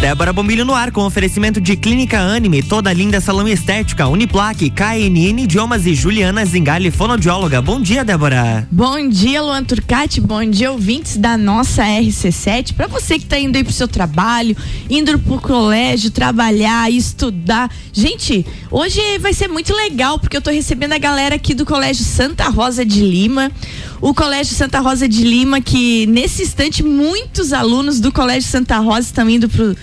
Débora Bombilho no ar com oferecimento de Clínica Anime, toda linda salão estética, Uniplaque, KNN Idiomas e Juliana Zingali, fonoaudióloga. Bom dia, Débora. Bom dia, Luan Turcati. Bom dia, ouvintes da nossa RC7. Para você que tá indo aí pro seu trabalho, indo pro colégio, trabalhar, estudar. Gente, hoje vai ser muito legal porque eu tô recebendo a galera aqui do Colégio Santa Rosa de Lima. O Colégio Santa Rosa de Lima, que nesse instante muitos alunos do Colégio Santa Rosa estão indo pro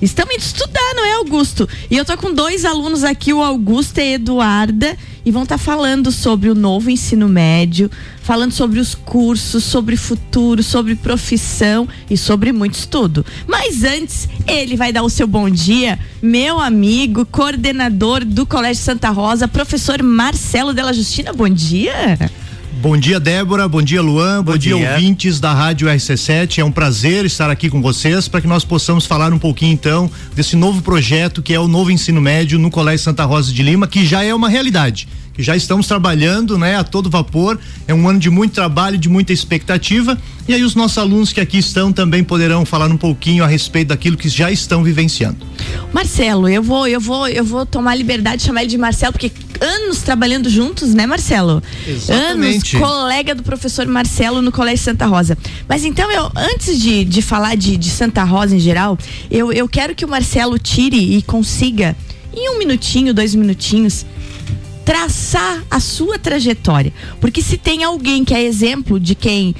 Estamos indo estudar, não é, Augusto? E eu tô com dois alunos aqui, o Augusto e a Eduarda, e vão estar tá falando sobre o novo ensino médio, falando sobre os cursos, sobre futuro, sobre profissão e sobre muito estudo. Mas antes, ele vai dar o seu bom dia, meu amigo, coordenador do Colégio Santa Rosa, professor Marcelo Della Justina. Bom dia. Bom dia, Débora. Bom dia, Luan. Bom, Bom dia, dia, ouvintes da Rádio RC7. É um prazer estar aqui com vocês para que nós possamos falar um pouquinho, então, desse novo projeto que é o novo ensino médio no Colégio Santa Rosa de Lima, que já é uma realidade que já estamos trabalhando, né, a todo vapor. É um ano de muito trabalho, de muita expectativa. E aí os nossos alunos que aqui estão também poderão falar um pouquinho a respeito daquilo que já estão vivenciando. Marcelo, eu vou, eu vou, eu vou tomar liberdade de chamar ele de Marcelo, porque anos trabalhando juntos, né, Marcelo? Exatamente. Anos, colega do professor Marcelo no Colégio Santa Rosa. Mas então eu, antes de, de falar de, de Santa Rosa em geral, eu, eu quero que o Marcelo tire e consiga, em um minutinho, dois minutinhos, traçar a sua trajetória. Porque se tem alguém que é exemplo de quem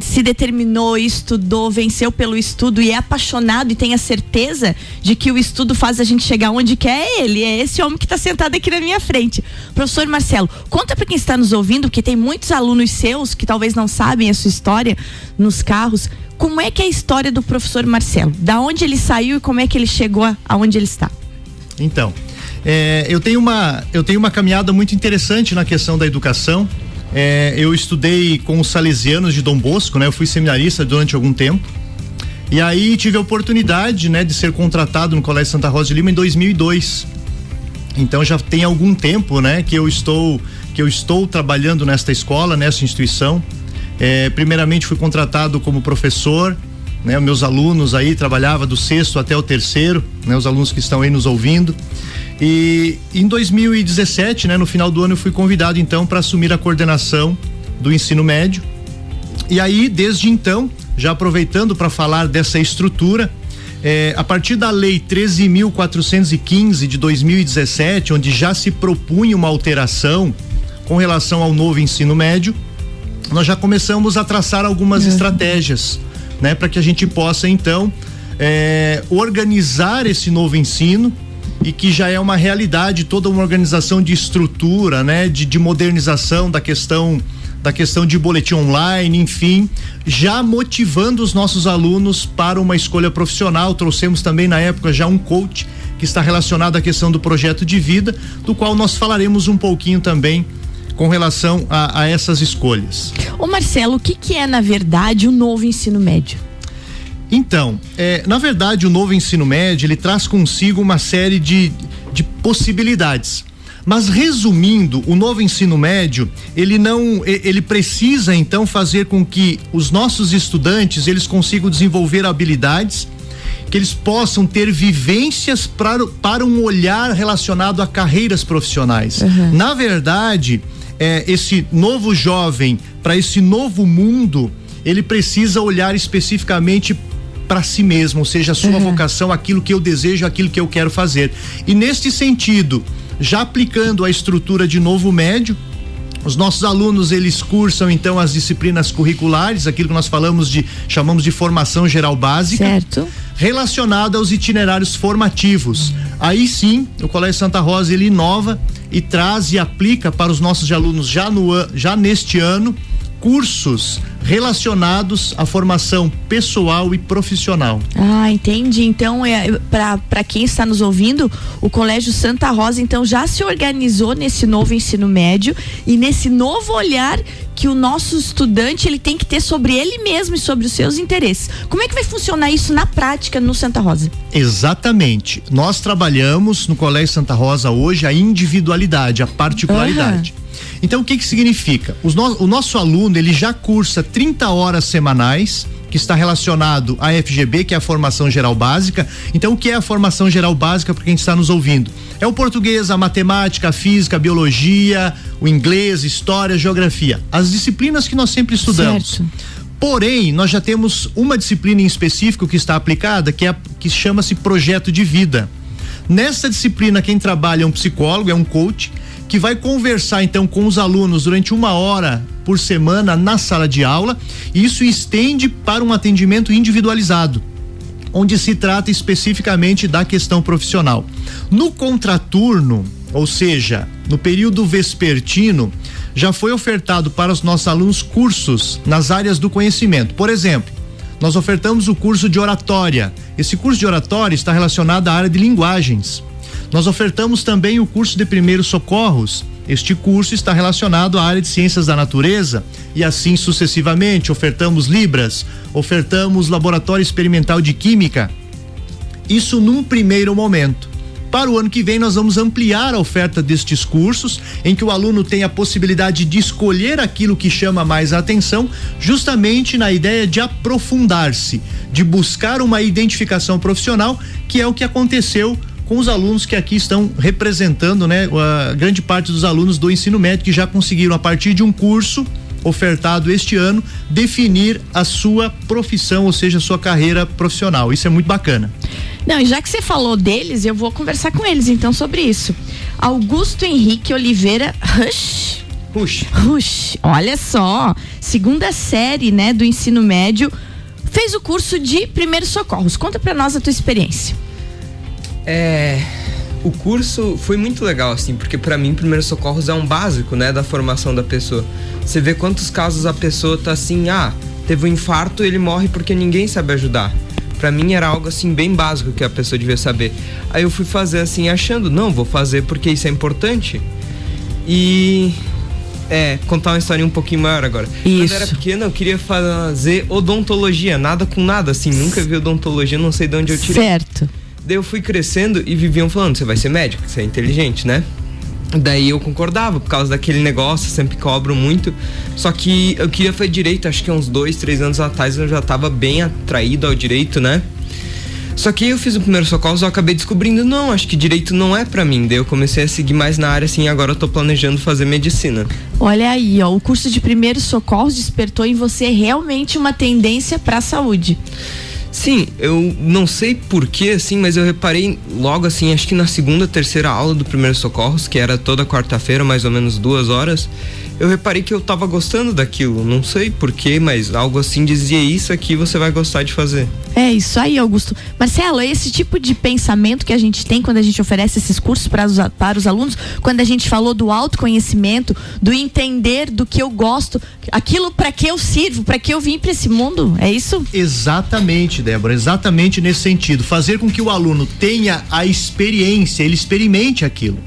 se determinou, estudou, venceu pelo estudo e é apaixonado e tem a certeza de que o estudo faz a gente chegar onde quer, é ele. É esse homem que está sentado aqui na minha frente. Professor Marcelo, conta para quem está nos ouvindo, porque tem muitos alunos seus que talvez não sabem a sua história nos carros. Como é que é a história do professor Marcelo? Da onde ele saiu e como é que ele chegou aonde ele está? Então, é, eu, tenho uma, eu tenho uma caminhada muito interessante na questão da educação. É, eu estudei com os salesianos de Dom Bosco, né? Eu fui seminarista durante algum tempo. E aí tive a oportunidade, né, de ser contratado no Colégio Santa Rosa de Lima em 2002. Então já tem algum tempo, né, que eu estou que eu estou trabalhando nesta escola, nessa instituição. É, primeiramente fui contratado como professor, né, meus alunos aí trabalhava do sexto até o terceiro, né, os alunos que estão aí nos ouvindo. E em 2017, né, no final do ano, eu fui convidado então para assumir a coordenação do ensino médio. E aí, desde então, já aproveitando para falar dessa estrutura, é, a partir da lei 13.415 de 2017, onde já se propunha uma alteração com relação ao novo ensino médio, nós já começamos a traçar algumas uhum. estratégias, né, para que a gente possa então é, organizar esse novo ensino e que já é uma realidade toda uma organização de estrutura, né, de, de modernização da questão da questão de boletim online, enfim, já motivando os nossos alunos para uma escolha profissional. Trouxemos também na época já um coach que está relacionado à questão do projeto de vida, do qual nós falaremos um pouquinho também com relação a, a essas escolhas. Ô Marcelo, o que, que é na verdade o novo ensino médio? Então, é, na verdade, o novo ensino médio ele traz consigo uma série de, de possibilidades. Mas resumindo, o novo ensino médio, ele não, ele precisa então fazer com que os nossos estudantes eles consigam desenvolver habilidades, que eles possam ter vivências para, para um olhar relacionado a carreiras profissionais. Uhum. Na verdade, é, esse novo jovem para esse novo mundo, ele precisa olhar especificamente para si mesmo, ou seja, a sua uhum. vocação, aquilo que eu desejo, aquilo que eu quero fazer. E neste sentido, já aplicando a estrutura de novo médio, os nossos alunos eles cursam então as disciplinas curriculares, aquilo que nós falamos de chamamos de formação geral básica, certo. relacionada aos itinerários formativos. Aí sim, o Colégio Santa Rosa ele inova e traz e aplica para os nossos alunos já no já neste ano cursos relacionados à formação pessoal e profissional. Ah, entendi. Então, é, para quem está nos ouvindo, o Colégio Santa Rosa então já se organizou nesse novo ensino médio e nesse novo olhar que o nosso estudante ele tem que ter sobre ele mesmo e sobre os seus interesses. Como é que vai funcionar isso na prática no Santa Rosa? Exatamente. Nós trabalhamos no Colégio Santa Rosa hoje a individualidade, a particularidade. Uhum. Então o que que significa? No, o nosso aluno ele já cursa 30 horas semanais, que está relacionado à FGB, que é a formação geral básica. Então, o que é a formação geral básica para quem está nos ouvindo? É o português, a matemática, a física, a biologia, o inglês, história, geografia. As disciplinas que nós sempre estudamos. Certo. Porém, nós já temos uma disciplina em específico que está aplicada, que é que chama-se projeto de vida. Nessa disciplina, quem trabalha é um psicólogo, é um coach, que vai conversar então com os alunos durante uma hora por semana na sala de aula. E isso estende para um atendimento individualizado onde se trata especificamente da questão profissional. No contraturno, ou seja, no período vespertino, já foi ofertado para os nossos alunos cursos nas áreas do conhecimento. Por exemplo, nós ofertamos o curso de oratória. Esse curso de oratória está relacionado à área de linguagens. Nós ofertamos também o curso de primeiros socorros. Este curso está relacionado à área de ciências da natureza e assim sucessivamente. Ofertamos Libras, ofertamos laboratório experimental de química. Isso num primeiro momento. Para o ano que vem, nós vamos ampliar a oferta destes cursos, em que o aluno tem a possibilidade de escolher aquilo que chama mais a atenção, justamente na ideia de aprofundar-se, de buscar uma identificação profissional, que é o que aconteceu com os alunos que aqui estão representando, né, a grande parte dos alunos do ensino médio que já conseguiram a partir de um curso ofertado este ano definir a sua profissão, ou seja, a sua carreira profissional. Isso é muito bacana. Não, e já que você falou deles, eu vou conversar com eles então sobre isso. Augusto Henrique Oliveira Rush. Rush. Rush. Olha só, segunda série, né, do ensino médio, fez o curso de primeiros socorros. Conta para nós a tua experiência. É, o curso foi muito legal, assim, porque para mim, primeiros socorros é um básico, né, da formação da pessoa. Você vê quantos casos a pessoa tá assim, ah, teve um infarto, ele morre porque ninguém sabe ajudar. Para mim era algo assim bem básico que a pessoa devia saber. Aí eu fui fazer assim achando, não, vou fazer porque isso é importante. E é, contar uma história um pouquinho maior agora. Isso. Quando eu era pequeno, eu queria fazer odontologia, nada com nada, assim, nunca vi odontologia, não sei de onde eu tirei. Certo. Daí eu fui crescendo e viviam falando: você vai ser médico, você é inteligente, né? Daí eu concordava, por causa daquele negócio, sempre cobro muito. Só que eu queria fazer direito, acho que uns dois, três anos atrás eu já tava bem atraído ao direito, né? Só que eu fiz o primeiro socorro eu acabei descobrindo, não, acho que direito não é para mim. Daí eu comecei a seguir mais na área, assim, agora eu tô planejando fazer medicina. Olha aí, ó, o curso de primeiros socorros despertou em você realmente uma tendência para saúde. Sim, eu não sei porquê, assim, mas eu reparei logo assim, acho que na segunda, terceira aula do primeiro socorros, que era toda quarta-feira, mais ou menos duas horas, eu reparei que eu tava gostando daquilo. Não sei porquê, mas algo assim dizia isso aqui você vai gostar de fazer. É isso aí, Augusto. Marcelo, é esse tipo de pensamento que a gente tem quando a gente oferece esses cursos para os, para os alunos, quando a gente falou do autoconhecimento, do entender do que eu gosto, aquilo para que eu sirvo, para que eu vim para esse mundo, é isso? Exatamente, Débora, exatamente nesse sentido. Fazer com que o aluno tenha a experiência, ele experimente aquilo.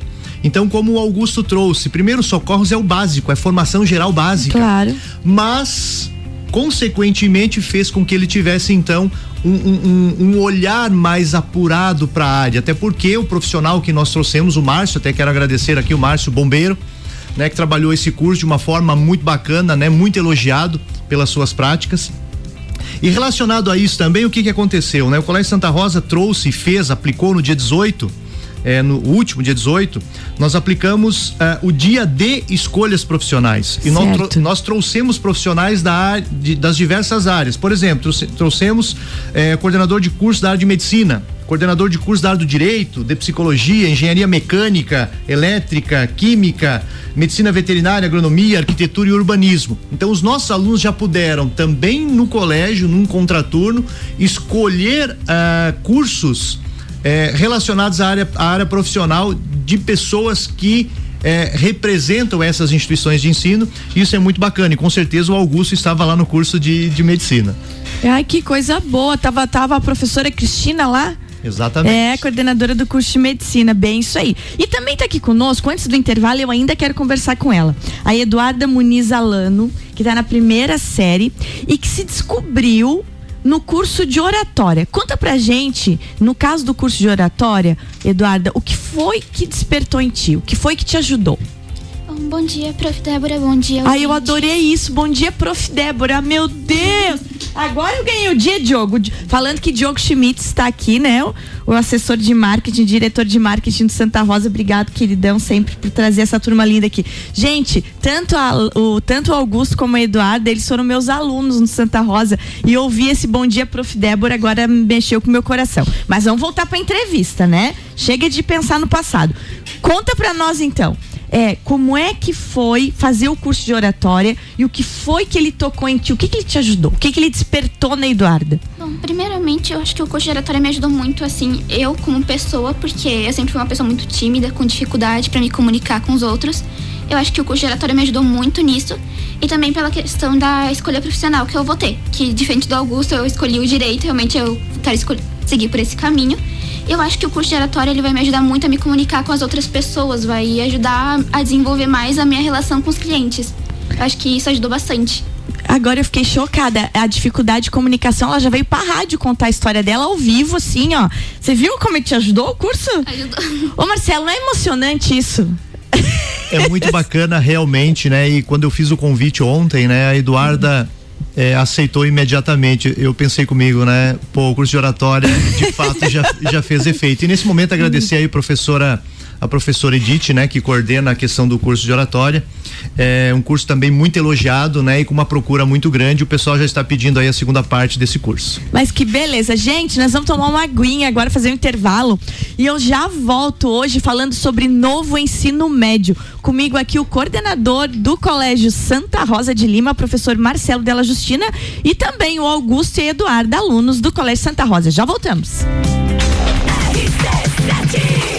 Então, como o Augusto trouxe, primeiro socorros é o básico, é formação geral básica. Claro. Mas, consequentemente, fez com que ele tivesse então um, um, um, olhar mais apurado para a área, até porque o profissional que nós trouxemos, o Márcio, até quero agradecer aqui o Márcio Bombeiro, né, que trabalhou esse curso de uma forma muito bacana, né, muito elogiado pelas suas práticas. E relacionado a isso também, o que que aconteceu, né? O Colégio Santa Rosa trouxe, fez, aplicou no dia 18 é, no último, dia 18, nós aplicamos é, o dia de escolhas profissionais. E nós, trou nós, trouxemos profissionais da, de, das diversas áreas. Por exemplo, trouxemos é, coordenador de curso da área de medicina, coordenador de curso da área do direito, de psicologia, engenharia mecânica, elétrica, química, medicina veterinária, agronomia, arquitetura e urbanismo. Então, os nossos alunos já puderam também no colégio, num contraturno, escolher uh, cursos é, relacionados à área, à área profissional de pessoas que é, representam essas instituições de ensino. Isso é muito bacana e com certeza o Augusto estava lá no curso de, de medicina. Ai, que coisa boa. Tava, tava a professora Cristina lá. Exatamente. É, coordenadora do curso de medicina, bem isso aí. E também está aqui conosco, antes do intervalo, eu ainda quero conversar com ela. A Eduarda Muniz Alano, que está na primeira série e que se descobriu no curso de oratória. Conta pra gente, no caso do curso de oratória, Eduarda, o que foi que despertou em ti? O que foi que te ajudou? Bom, dia, prof. Débora. Bom dia. Ai, eu adorei isso. Bom dia, prof. Débora. Meu Deus! Agora eu ganhei o dia, Diogo. Falando que Diogo Schmidt está aqui, né? O, o, assessor de marketing, diretor de marketing do Santa Rosa. Obrigado, queridão, sempre por trazer essa turma linda aqui. Gente, tanto, a, o, tanto o Augusto como o Eduardo, eles foram meus alunos no Santa Rosa. E ouvir esse bom dia, prof. Débora, agora mexeu com o meu coração. Mas vamos voltar para a entrevista, né? Chega de pensar no passado. Conta para nós então é como é que foi fazer o curso de oratória e o que foi que ele tocou em ti, o que, que ele te ajudou, o que, que ele despertou na Eduarda? Bom, primeiramente eu acho que o curso de oratória me ajudou muito, assim, eu como pessoa, porque eu sempre fui uma pessoa muito tímida, com dificuldade para me comunicar com os outros. Eu acho que o curso de oratória me ajudou muito nisso e também pela questão da escolha profissional que eu vou ter, que diferente do Augusto eu escolhi o direito, realmente eu quero seguir por esse caminho. Eu acho que o curso de oratória ele vai me ajudar muito a me comunicar com as outras pessoas, vai ajudar a desenvolver mais a minha relação com os clientes. Eu acho que isso ajudou bastante. Agora eu fiquei chocada. A dificuldade de comunicação, ela já veio pra rádio contar a história dela ao vivo, assim, ó. Você viu como ele te ajudou o curso? Ajudou. Ô, Marcelo, não é emocionante isso? É muito bacana, realmente, né? E quando eu fiz o convite ontem, né, a Eduarda é, aceitou imediatamente. Eu pensei comigo, né? Pô, o curso de oratória de fato já, já fez efeito. E nesse momento agradecer aí professora a professora Edith, né, que coordena a questão do curso de oratória. É um curso também muito elogiado, né, e com uma procura muito grande. O pessoal já está pedindo aí a segunda parte desse curso. Mas que beleza, gente, nós vamos tomar uma aguinha agora, fazer um intervalo. E eu já volto hoje falando sobre novo ensino médio. Comigo aqui o coordenador do Colégio Santa Rosa de Lima, professor Marcelo Della Justina, e também o Augusto e Eduardo, alunos do Colégio Santa Rosa. Já voltamos.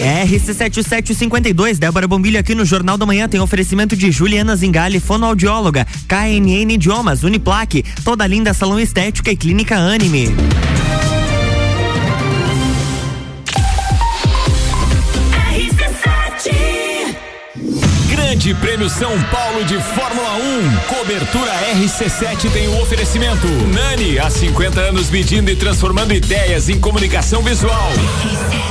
RC7752, Débora Bombilho aqui no Jornal da Manhã tem oferecimento de Juliana Zingali, fonoaudióloga, KNN Idiomas, Uniplaque, toda linda salão estética e clínica Anime. Grande Prêmio São Paulo de Fórmula 1. Cobertura RC7 tem o oferecimento. Nani, há 50 anos medindo e transformando ideias em comunicação visual. O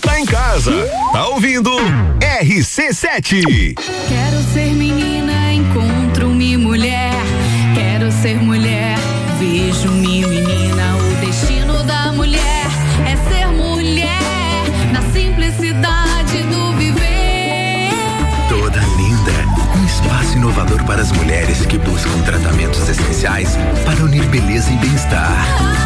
Tá em casa, tá ouvindo RC7. Quero ser menina, encontro-me mulher. Quero ser mulher, vejo-me menina. O destino da mulher é ser mulher na simplicidade do viver. Toda linda, um espaço inovador para as mulheres que buscam tratamentos essenciais para unir beleza e bem-estar.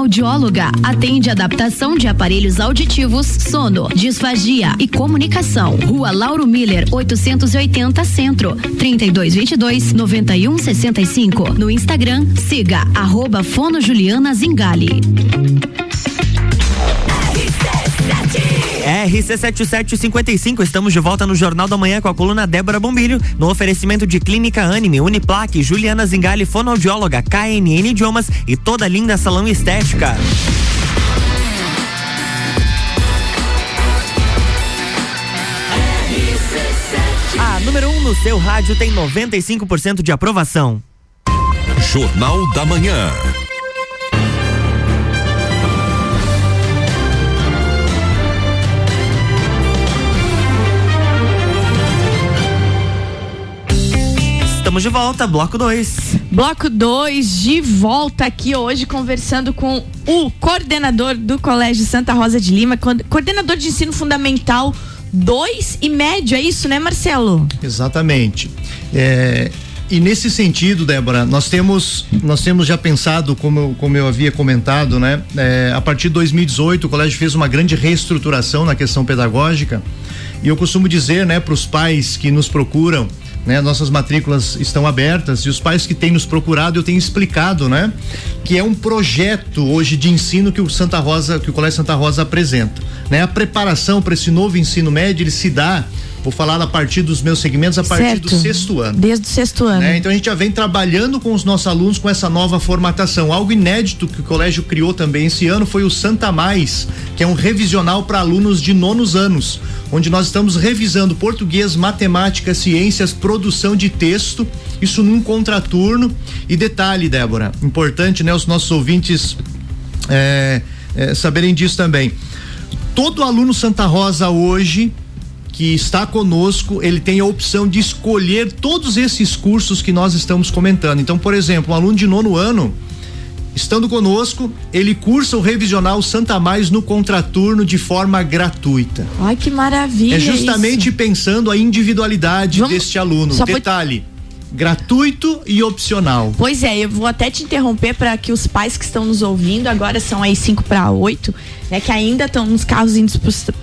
fonoaudióloga, atende adaptação de aparelhos auditivos, sono, disfagia e comunicação. Rua Lauro Miller, 880 Centro, 3222 9165. No Instagram, siga arroba Fono Juliana Zingali. RC7755, estamos de volta no Jornal da Manhã com a coluna Débora Bombilho, no oferecimento de Clínica Anime, Uniplaque, Juliana Zingali, fonoaudióloga, KNN Idiomas e toda linda salão estética. A número 1 um no seu rádio tem 95% de aprovação. Jornal da Manhã. Estamos de volta, bloco 2. Bloco 2 de volta aqui hoje conversando com o coordenador do Colégio Santa Rosa de Lima, co- coordenador de ensino fundamental 2 e médio, é isso, né, Marcelo? Exatamente. É, e nesse sentido, Débora, nós temos nós temos já pensado, como eu, como eu havia comentado, né? é, a partir de 2018 o colégio fez uma grande reestruturação na questão pedagógica e eu costumo dizer, né, para os pais que nos procuram né? Nossas matrículas estão abertas e os pais que têm nos procurado eu tenho explicado, né? Que é um projeto hoje de ensino que o Santa Rosa, que o Colégio Santa Rosa apresenta, né? A preparação para esse novo ensino médio ele se dá, vou falar a partir dos meus segmentos a partir Certo. do sexto ano. Desde o sexto ano. né? Então a gente já vem trabalhando com os nossos alunos com essa nova formatação. Algo inédito que o colégio criou também esse ano foi o Santa Mais, que é um revisional para alunos de nonos anos, onde nós estamos revisando português, matemática, ciências, produção de texto, isso num contraturno. E detalhe, Débora, importante, né? Os nossos ouvintes é, é, saberem disso também. Todo aluno Santa Rosa hoje que está conosco, ele tem a opção de escolher todos esses cursos que nós estamos comentando. Então, por exemplo, um aluno de nono ano, estando conosco, ele cursa o revisional Santa Mais no contraturno de forma gratuita. Ai, que maravilha. é justamente isso. pensando a individualidade deste aluno. Detalhe: gratuito e opcional. Pois é, eu vou até te interromper para que os pais que estão nos ouvindo, agora são aí 5 para 8, né, que ainda estão nos carros indo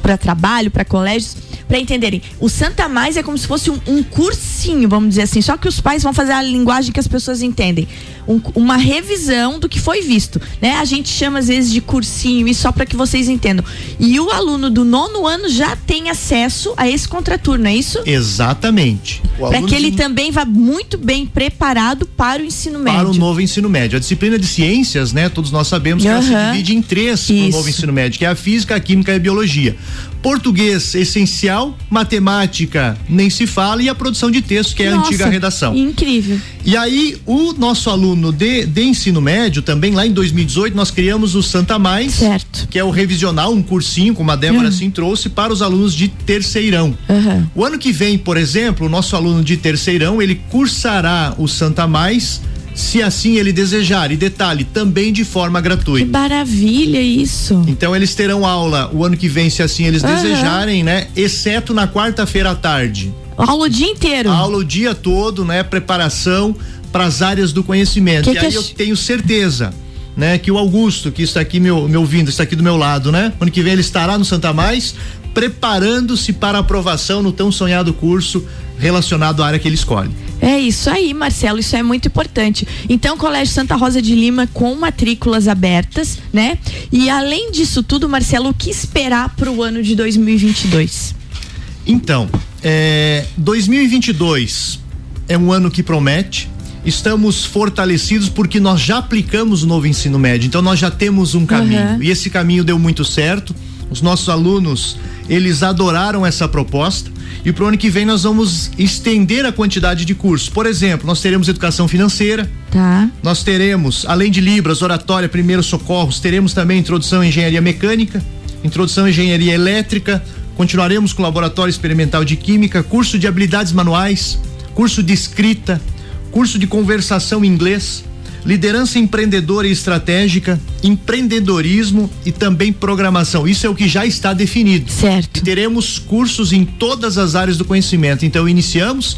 para trabalho, para colégios, para entenderem. O Santa Mais é como se fosse um, um cursinho, vamos dizer assim, só que os pais vão fazer a linguagem que as pessoas entendem. Um- uma revisão do que foi visto, né? A gente chama às vezes de cursinho e só para que vocês entendam. E o aluno do nono ano já tem acesso a esse contraturno, é isso? Exatamente. O Para que ele também vá muito bem preparado para o ensino médio. para o novo ensino médio. A disciplina de ciências, né? Todos nós sabemos que ela se divide em três no Isso. novo ensino médio, que é a física, a química e a biologia. Português essencial, matemática nem se fala e a produção de texto, que é a Nossa, antiga redação. Incrível. E aí, o nosso aluno de, de ensino médio, também lá em 2018, nós criamos o Santa Mais, certo. que é o revisional, um cursinho, como a Débora Uhum. assim trouxe, para os alunos de terceirão. Aham. O ano que vem, por exemplo, o nosso aluno de terceirão, ele cursará o Santa Mais, se assim ele desejar. E detalhe, também de forma Que gratuita. maravilha isso. Então eles terão aula o ano que vem, se assim eles Aham. desejarem, né? Exceto na quarta-feira à tarde. Aula o dia inteiro. Aula o dia todo, né? Preparação para as áreas do conhecimento. Que e que aí eu tenho certeza. Né, que o Augusto, que está aqui me, me ouvindo, está aqui do meu lado, né? Ano que vem ele estará no Santa Mais, preparando-se para aprovação no tão sonhado curso relacionado à área que ele escolhe. É isso aí, Marcelo, isso é muito importante. Então, Colégio Santa Rosa de Lima com matrículas abertas, né? E além disso tudo, Marcelo, o que esperar para o ano de 2022? Então, é, 2022 é um ano que promete. Estamos fortalecidos porque nós já aplicamos o novo ensino médio. Então nós já temos um caminho Uhum. e esse caminho deu muito certo. Os nossos alunos eles adoraram essa proposta e pro ano que vem nós vamos estender a quantidade de cursos. Por exemplo, nós teremos educação financeira, Tá. nós teremos, além de Libras, oratória, primeiros socorros, teremos também introdução em engenharia mecânica, introdução em engenharia elétrica, continuaremos com laboratório experimental de química, curso de habilidades manuais, curso de escrita, curso de conversação em inglês, liderança empreendedora e estratégica, empreendedorismo e também programação. Isso é o que já está definido. Certo. E teremos cursos em todas as áreas do conhecimento. Então iniciamos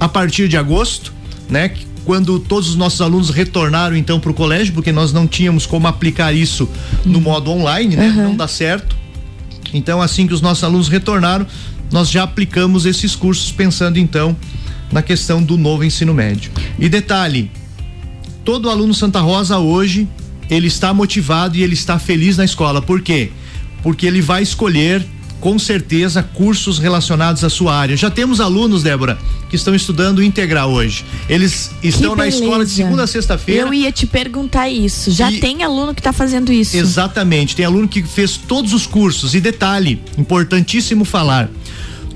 a partir de agosto, né? Quando todos os nossos alunos retornaram então para o colégio, porque nós não tínhamos como aplicar isso no modo online, né? Não dá certo. Então, assim que os nossos alunos retornaram, nós já aplicamos esses cursos pensando então na questão do novo ensino médio. E detalhe, todo aluno Santa Rosa hoje, ele está motivado e ele está feliz na escola. Por quê? Porque ele vai escolher com certeza cursos relacionados à sua área. Já temos alunos, Débora, que estão estudando integral hoje. Eles estão na escola de segunda a sexta-feira. Eu ia te perguntar isso. Já E- tem aluno que tá fazendo isso. Exatamente. Tem aluno que fez todos os cursos. E detalhe, importantíssimo falar: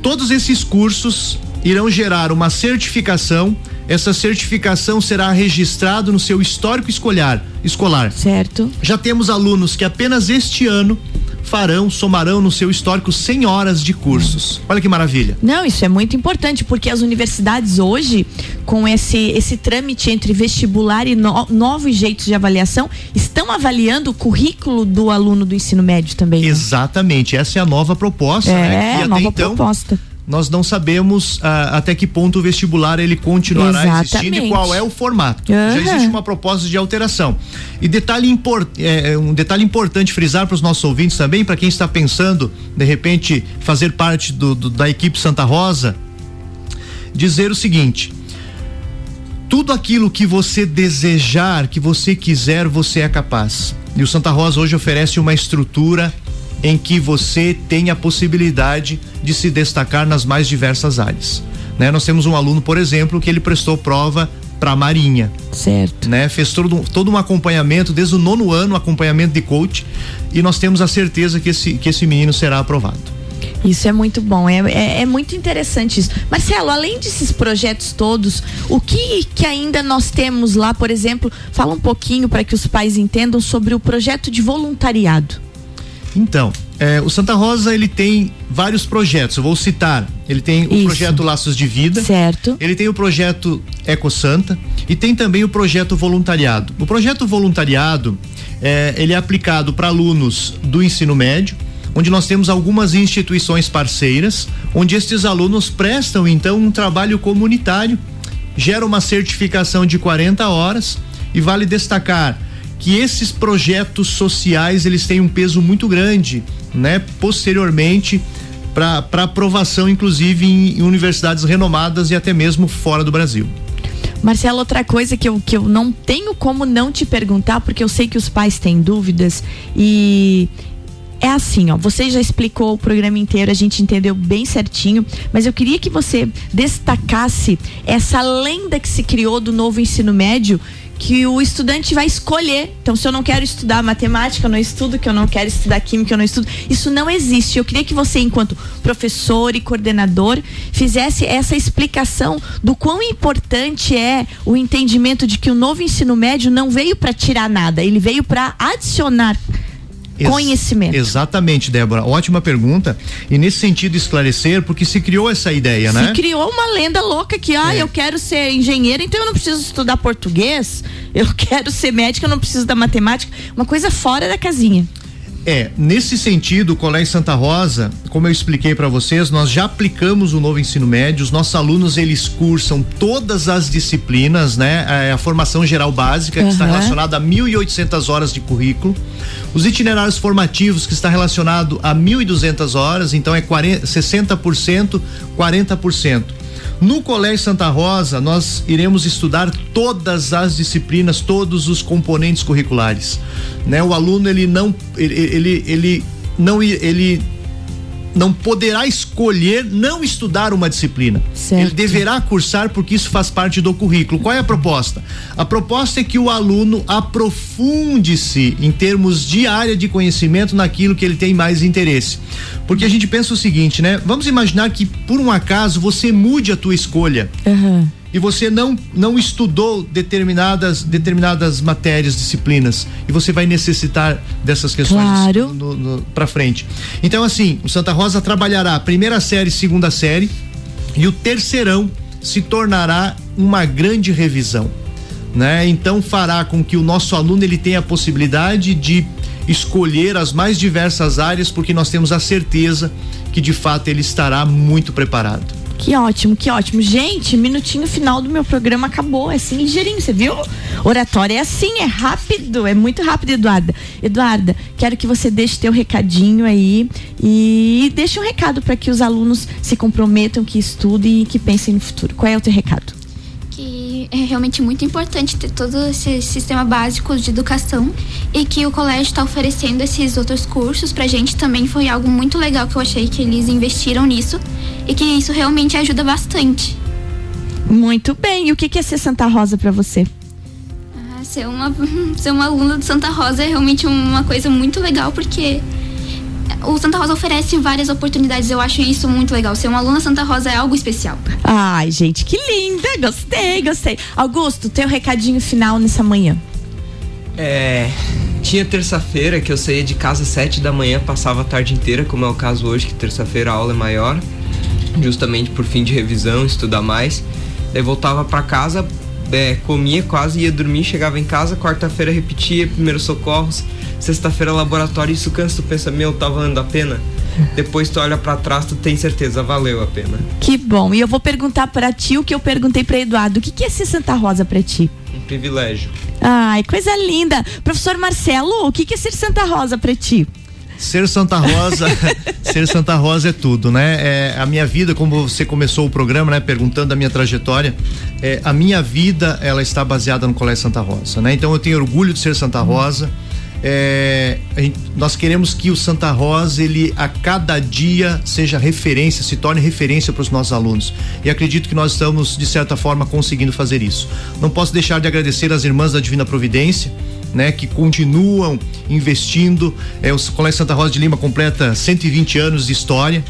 todos esses cursos irão gerar uma certificação. Essa certificação será registrado no seu histórico escolar. escolar. Certo. Já temos alunos que apenas este ano farão, somarão no seu histórico 100 horas de cursos. Olha que maravilha. Não, isso é muito importante, porque as universidades hoje, com esse, esse trâmite entre vestibular e no- novos jeitos de avaliação, estão avaliando o currículo do aluno do ensino médio também. né? Exatamente, essa é a nova proposta, né? É, Que até nova então, proposta. Nós não sabemos ah, até que ponto o vestibular ele continuará existindo e Exatamente. qual é o formato. Aham. Já existe uma proposta de alteração. E detalhe impor- é, é, um detalhe importante frisar para os nossos ouvintes também, para quem está pensando de repente fazer parte do- do- da equipe Santa Rosa, dizer o seguinte: tudo aquilo que você desejar, que você quiser, você é capaz. E o Santa Rosa hoje oferece uma estrutura em que você tem a possibilidade de se destacar nas mais diversas áreas. Né? Nós temos um aluno, por exemplo, que ele prestou prova para a Marinha. Certo. Né? Fez todo, todo um acompanhamento, desde o nono ano, acompanhamento de coach, e nós temos a certeza que esse, que esse menino será aprovado. Isso é muito bom, é, é, é muito interessante isso. Marcelo, além desses projetos todos, o que, que ainda nós temos lá, por exemplo, fala um pouquinho para que os pais entendam sobre o projeto de voluntariado. Então, é, o Santa Rosa ele tem vários projetos. Eu vou citar. Ele tem o Isso. projeto Laços de Vida. Certo. Ele tem o projeto Eco Santa e tem também o projeto voluntariado. O projeto voluntariado é, ele é aplicado para alunos do ensino médio, onde nós temos algumas instituições parceiras, onde estes alunos prestam então um trabalho comunitário, gera uma certificação de 40 horas e vale destacar que esses projetos sociais eles têm um peso muito grande, né? Posteriormente para aprovação, inclusive em, em universidades renomadas e até mesmo fora do Brasil. Marcelo, outra coisa que eu, que eu não tenho como não te perguntar, porque eu sei que os pais têm dúvidas e. É assim, ó, você já explicou o programa inteiro, a gente entendeu bem certinho, mas eu queria que você destacasse essa lenda que se criou do novo ensino médio, que o estudante vai escolher. Então, se eu não quero estudar matemática, eu não estudo, que eu não quero estudar química, eu não estudo. Isso não existe. Eu queria que você, enquanto professor e coordenador, fizesse essa explicação do quão importante é o entendimento de que o novo ensino médio não veio para tirar nada, ele veio para adicionar Ex- conhecimento. Exatamente, Débora. Ótima pergunta. E nesse sentido esclarecer, porque se criou essa ideia, né? Se criou uma lenda louca que, ah, É. eu quero ser engenheira, então eu não preciso estudar português, eu quero ser médica, eu não preciso da matemática. Uma coisa fora da casinha. É, nesse sentido, o Colégio Santa Rosa, como eu expliquei para vocês, nós já aplicamos o novo ensino médio, os nossos alunos eles cursam todas as disciplinas, né? É, A formação geral básica, que está relacionada a 1.800 horas de currículo, os itinerários formativos, que está relacionado a 1.200 horas, então é 40, 60%, 40%. No Colégio Santa Rosa, nós iremos estudar todas as disciplinas, todos os componentes curriculares, né? O aluno ele não ele ele, ele não ele não poderá escolher não estudar uma disciplina. Certo. Ele deverá cursar porque isso faz parte do currículo. Qual é a proposta? A proposta é que o aluno aprofunde-se em termos de área de conhecimento naquilo que ele tem mais interesse. Porque a gente pensa o seguinte, né? Vamos imaginar que por um acaso você mude a tua escolha Aham. E você não não estudou determinadas determinadas matérias, disciplinas e você vai necessitar dessas questões Claro. para frente. Então assim, o Santa Rosa trabalhará primeira série, segunda série e o terceirão se tornará uma grande revisão, né? Então fará com que o nosso aluno ele tenha a possibilidade de escolher as mais diversas áreas porque nós temos a certeza que de fato ele estará muito preparado. Que ótimo, que ótimo. Gente, minutinho final do meu programa acabou. É assim ligeirinho, você viu? Oratória é assim, é rápido, é muito rápido, Eduarda. Eduarda, quero que você deixe teu recadinho aí e deixe um recado para que os alunos se comprometam, que estudem e que pensem no futuro. Qual é o teu recado? Que é realmente muito importante ter todo esse sistema básico de educação e que o colégio está oferecendo esses outros cursos pra gente também foi algo muito legal que eu achei que eles investiram nisso e que isso realmente ajuda bastante. Muito bem. E o que é ser Santa Rosa pra você? Ah, ser uma ser uma aluna do Santa Rosa é realmente uma coisa muito legal porque o Santa Rosa oferece várias oportunidades. Eu acho isso muito legal. Ser uma aluna Santa Rosa é algo especial. Ai, gente, que linda! Gostei, gostei. Augusto, teu recadinho final nessa manhã. É. Tinha terça-feira que eu saía de casa às sete da manhã, passava a tarde inteira, como é o caso hoje, que terça-feira a aula é maior, justamente por fim de revisão, estudar mais. Daí voltava pra casa, é, comia quase, ia dormir, chegava em casa, quarta-feira repetia, primeiros socorros, sexta-feira laboratório, isso cansa, tu pensa, meu, tá valendo a pena? Depois tu olha pra trás, tu tem certeza, valeu a pena. Que bom. E eu vou perguntar pra ti o que eu perguntei pra Eduardo. O que que é ser Santa Rosa pra ti? Um privilégio. Ai, coisa linda. Professor Marcelo, o que que é ser Santa Rosa pra ti? Ser Santa Rosa, ser Santa Rosa é tudo, né? É, a minha vida, como você começou o programa, né? Perguntando a minha trajetória, é, a minha vida, ela está baseada no Colégio Santa Rosa, né? Então eu tenho orgulho de ser Santa Rosa. É, gente- nós queremos que o Santa Rosa, ele a cada dia seja referência, se torne referência para os nossos alunos. E acredito que nós estamos, de certa forma, conseguindo fazer isso. Não posso deixar de agradecer às irmãs da Divina Providência, né, que continuam investindo. É, o Colégio Santa Rosa de Lima completa 120 anos de história.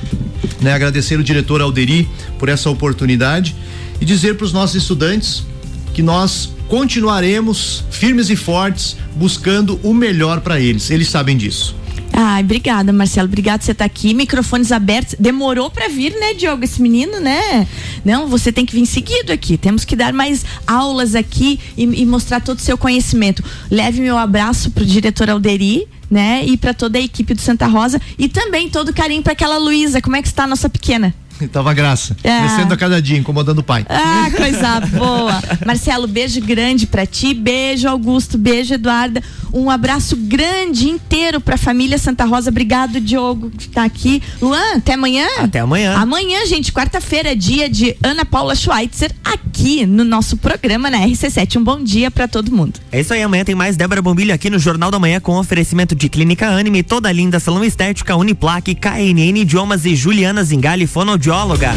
Né, agradecer o diretor Alderi por essa oportunidade e dizer para os nossos estudantes que nós continuaremos firmes e fortes buscando o melhor para eles. Eles sabem disso. Ai, obrigada, Marcelo. Obrigado por você estar aqui. Microfones abertos. Demorou pra vir, né, Diogo? Esse menino, né? Não, você tem que vir seguido aqui. Temos que dar mais aulas aqui e, e mostrar todo o seu conhecimento. Leve meu abraço pro diretor Alderi, né? E pra toda a equipe do Santa Rosa. E também todo carinho pra aquela Luísa. Como é que está a nossa pequena? Tava graça. É. Crescendo a cada dia, incomodando o pai. Ah, coisa boa. Marcelo, beijo grande pra ti. Beijo, Augusto. Beijo, Eduarda. Um abraço grande inteiro pra família Santa Rosa. Obrigado, Diogo, que tá aqui. Luan, até amanhã? Até amanhã. Amanhã, gente, quarta-feira, dia de Ana Paula Schweitzer, aqui no nosso programa na RC7. Um bom dia pra todo mundo. É isso aí, amanhã tem mais Débora Bombilho aqui no Jornal da Manhã com oferecimento de Clínica Anime, toda linda salão estética, Uniplaque, KNN Idiomas e Juliana Zingali, fonoaudióloga.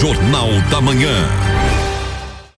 Jornal da Manhã.